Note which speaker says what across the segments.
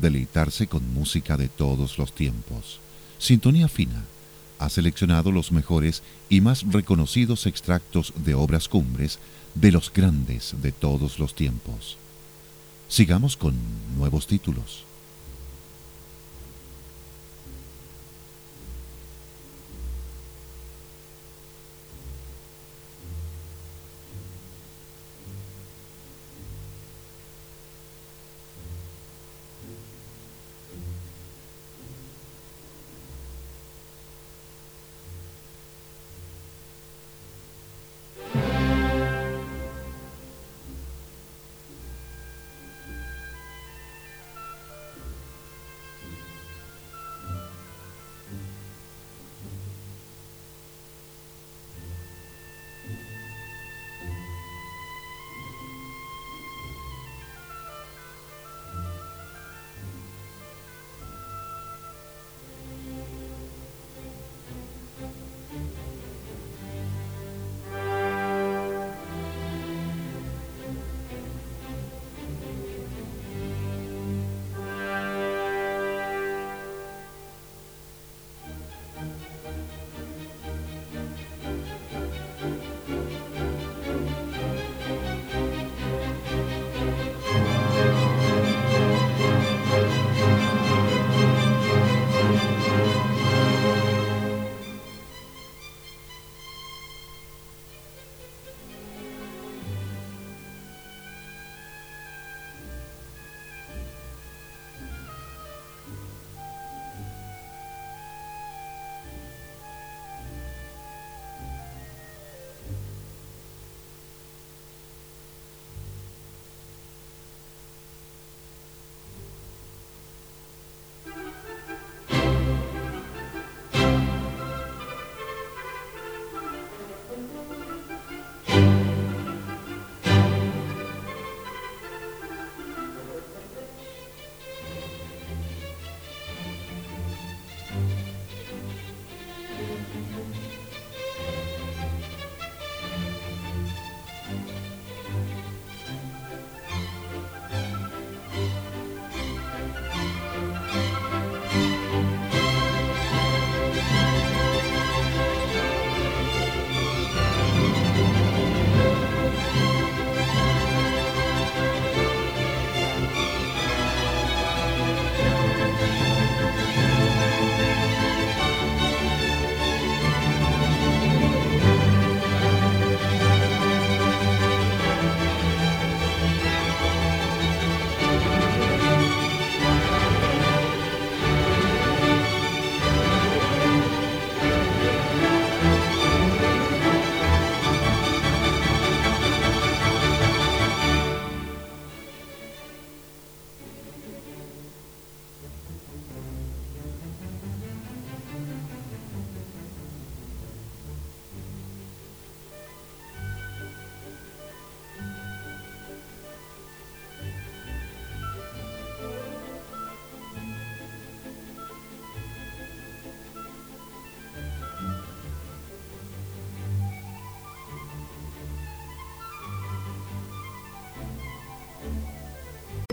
Speaker 1: Deleitarse con música de todos los tiempos. Sintonía Fina ha seleccionado los mejores y más reconocidos extractos de obras cumbres de los grandes de todos los tiempos. Sigamos con nuevos títulos.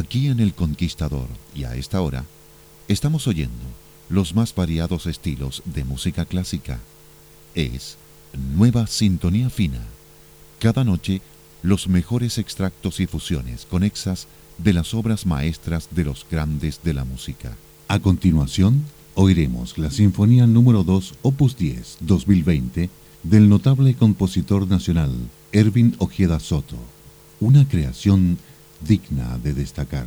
Speaker 1: Aquí en El Conquistador y a esta hora estamos oyendo los más variados estilos de música clásica. Es Nueva Sintonía Fina. Cada noche los mejores extractos y fusiones conexas de las obras maestras de los grandes de la música. A continuación, oiremos la Sinfonía número 2, opus 10, 2020, del notable compositor nacional Erwin Ojeda Soto, una creación digna de destacar.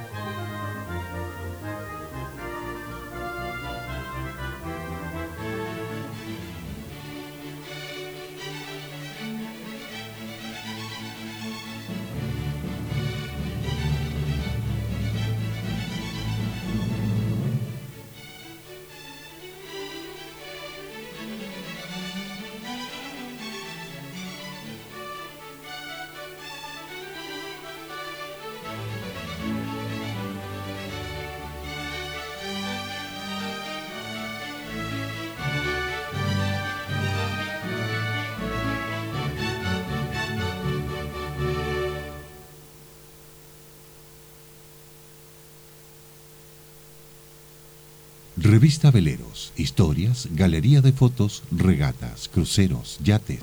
Speaker 1: Revista Veleros, historias, galería de fotos, regatas, cruceros, yates.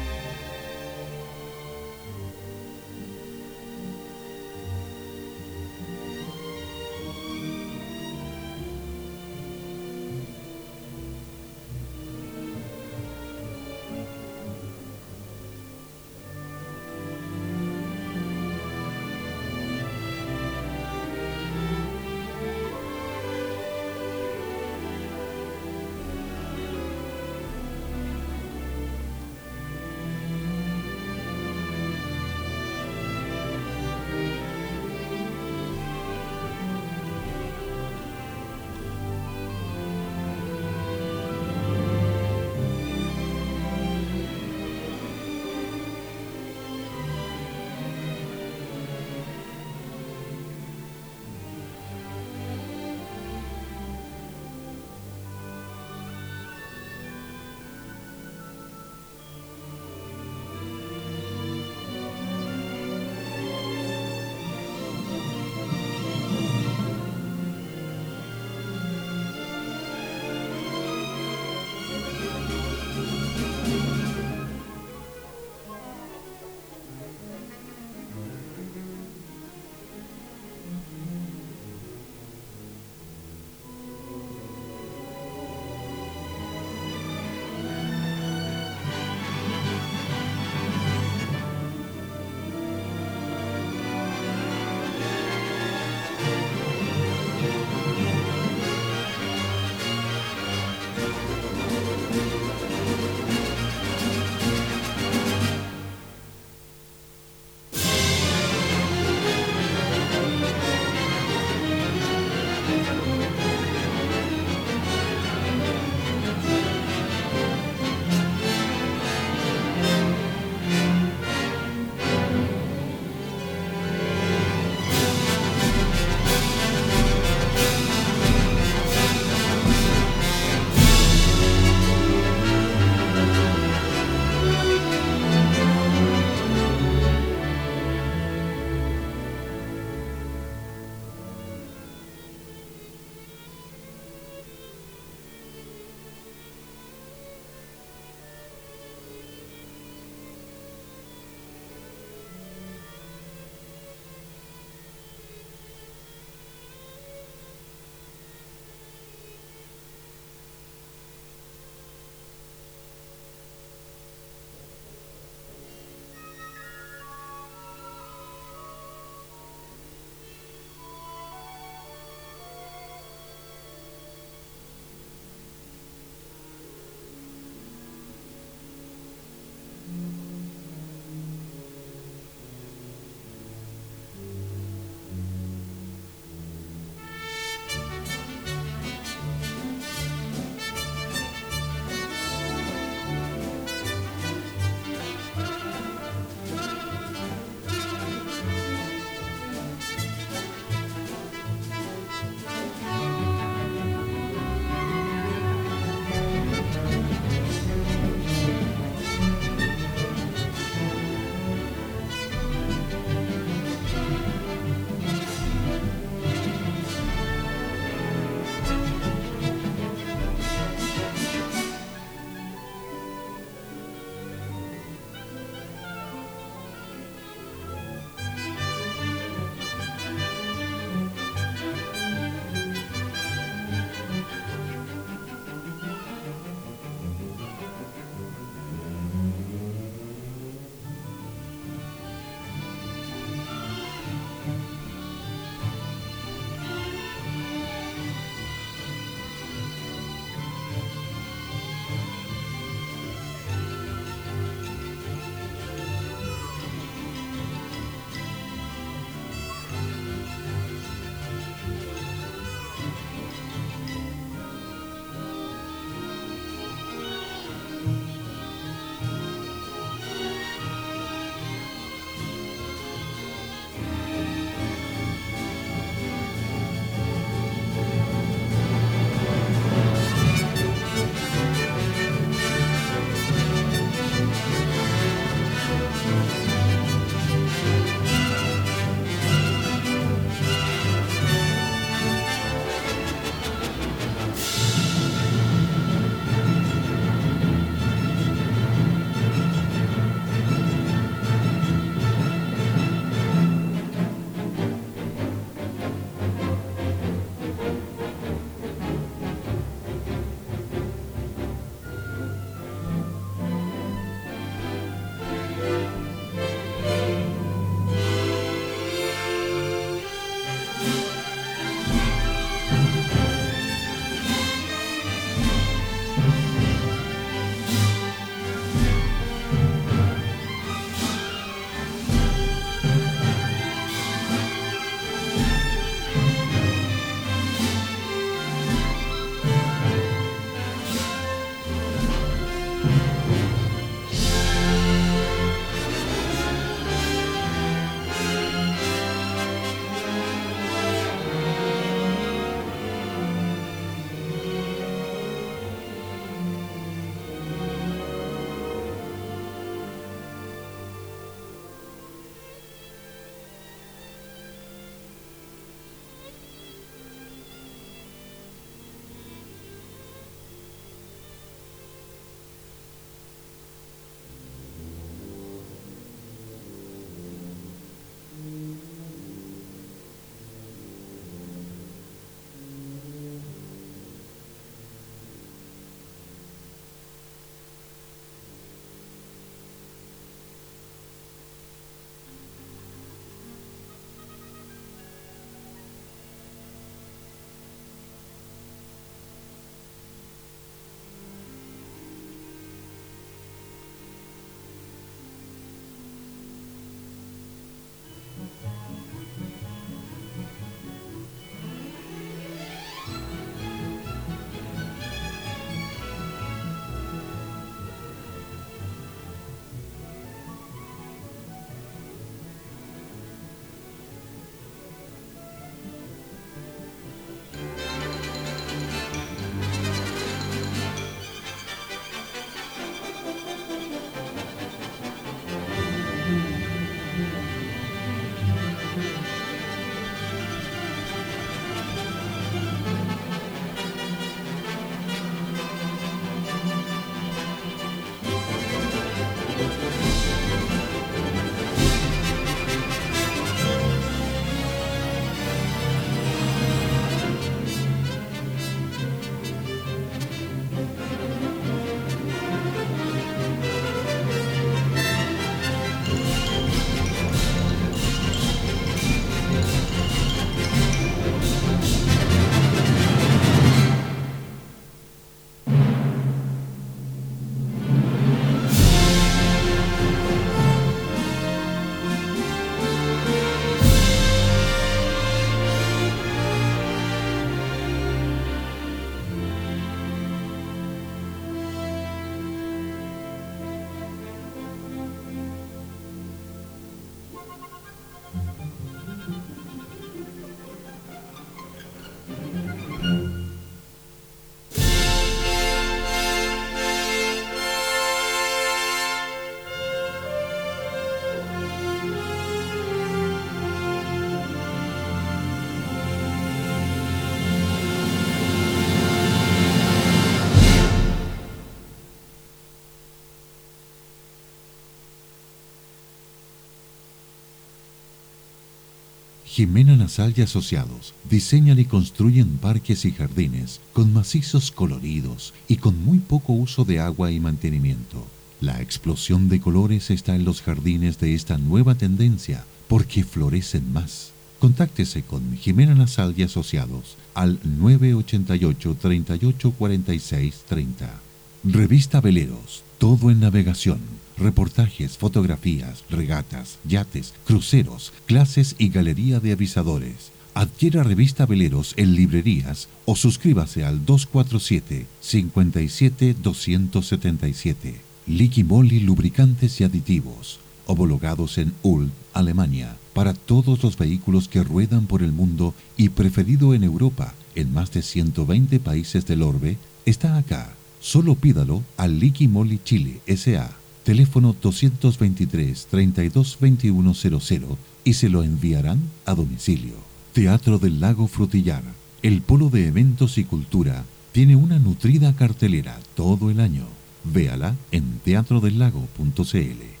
Speaker 1: Jimena Nasal y Asociados diseñan y construyen parques y jardines con macizos coloridos y con muy poco uso de agua y mantenimiento. La explosión de colores está en los jardines de esta nueva tendencia porque florecen más. Contáctese con Jimena Nasal y Asociados al 988 3846 30. Revista Veleros, todo en navegación reportajes, fotografías, regatas, yates, cruceros, clases y galería de avisadores. Adquiera revista Veleros en librerías o suscríbase al 247 57 277. Liqui Lubricantes y Aditivos, homologados en Ulm, Alemania, para todos los vehículos que ruedan por el mundo y preferido en Europa, en más de 120 países del orbe, está acá. Solo pídalo al Liqui Chile S.A teléfono 223-322100 y se lo enviarán a domicilio. Teatro del Lago Frutillar, el polo de eventos y cultura, tiene una nutrida cartelera todo el año. Véala en teatrodelago.cl.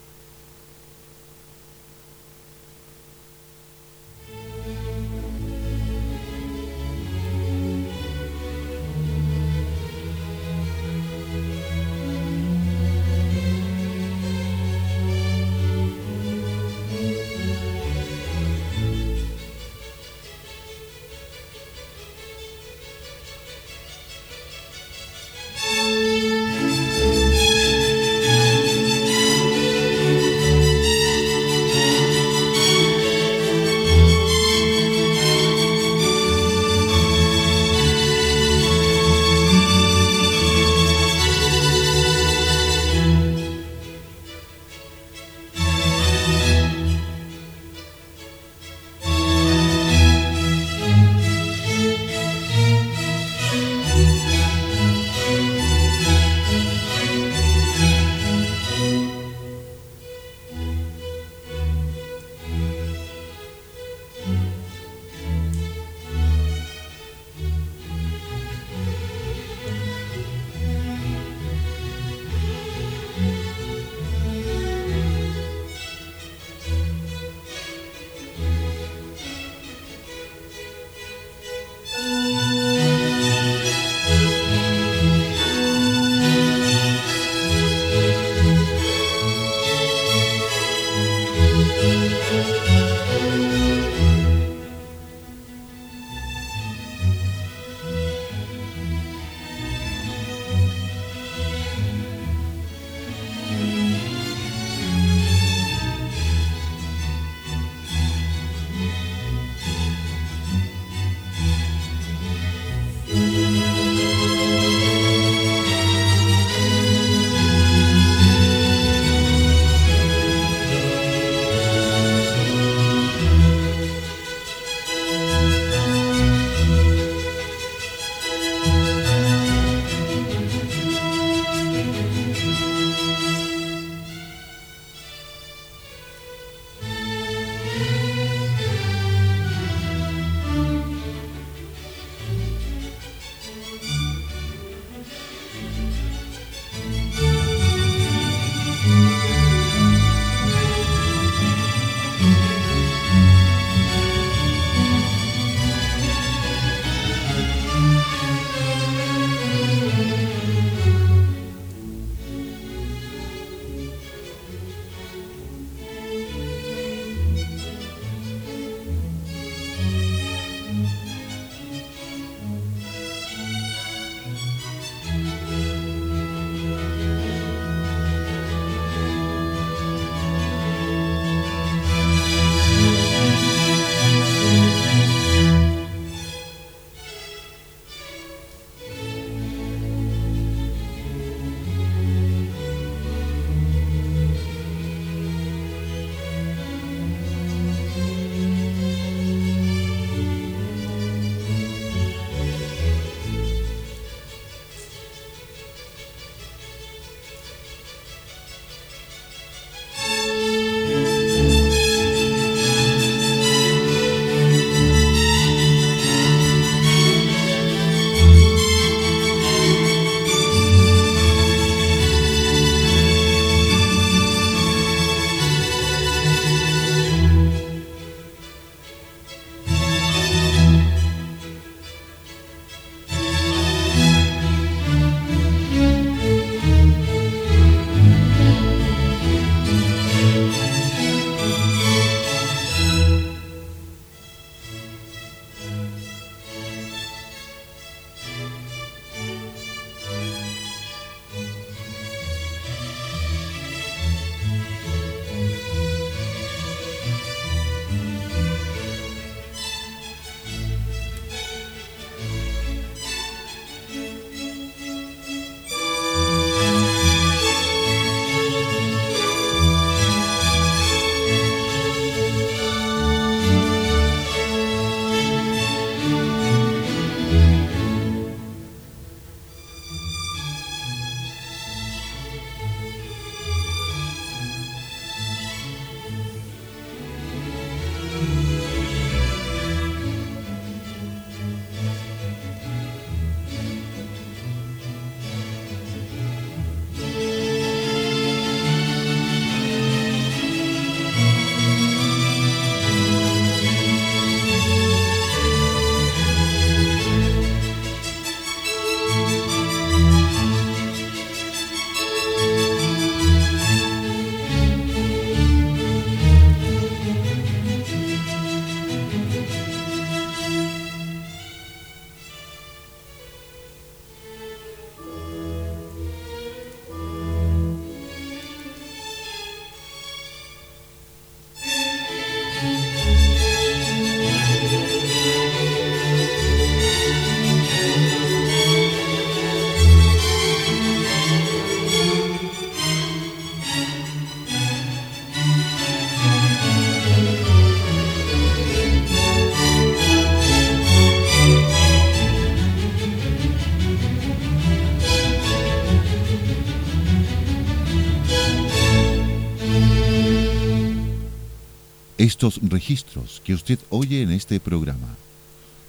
Speaker 1: Estos registros que usted oye en este programa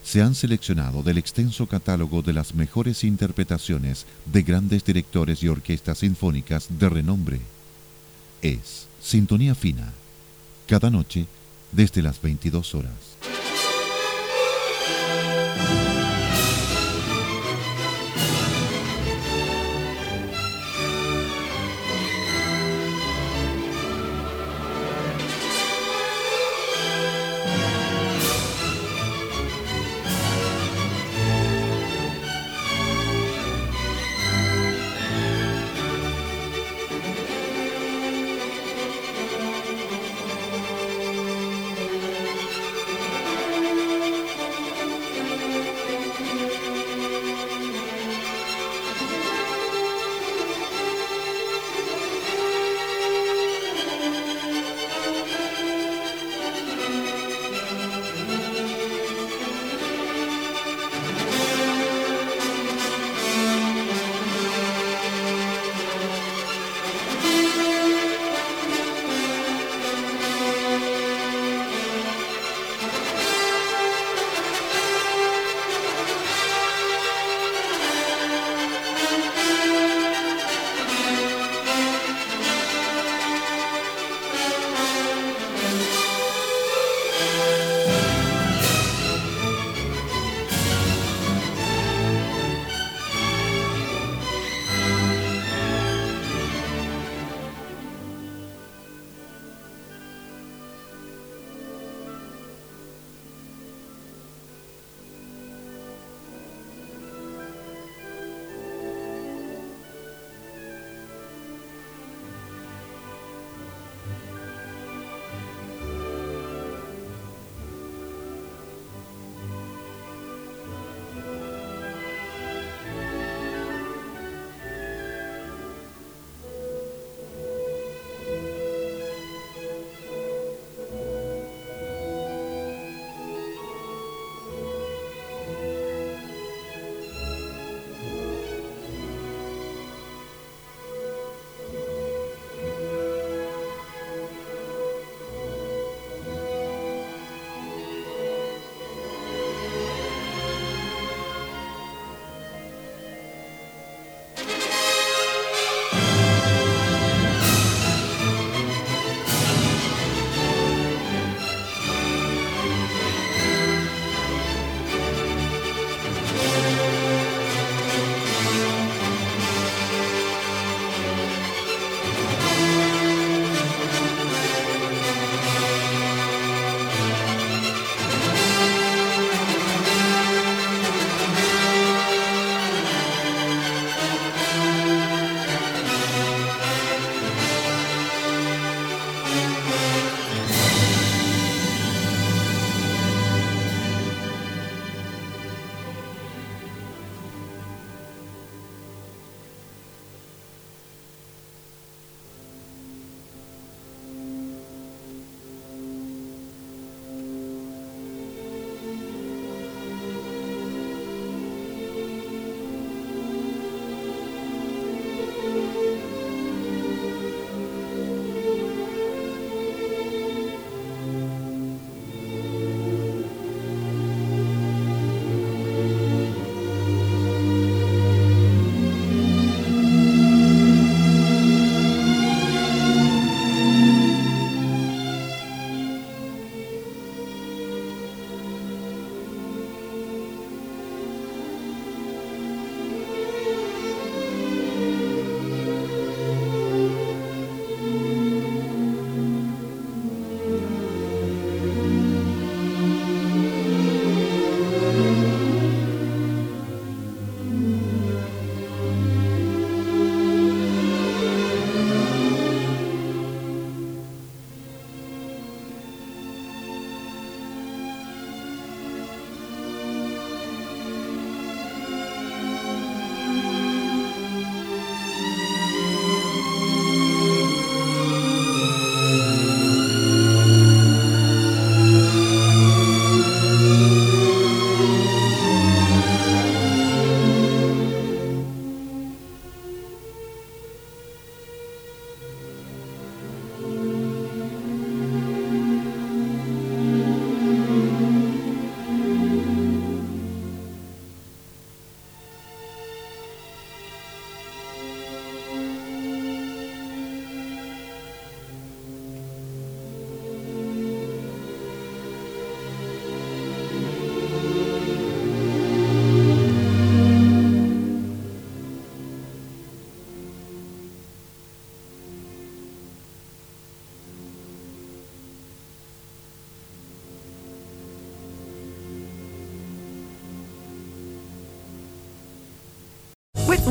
Speaker 1: se han seleccionado del extenso catálogo de las mejores interpretaciones de grandes directores y orquestas sinfónicas de renombre. Es Sintonía Fina, cada noche desde las 22 horas.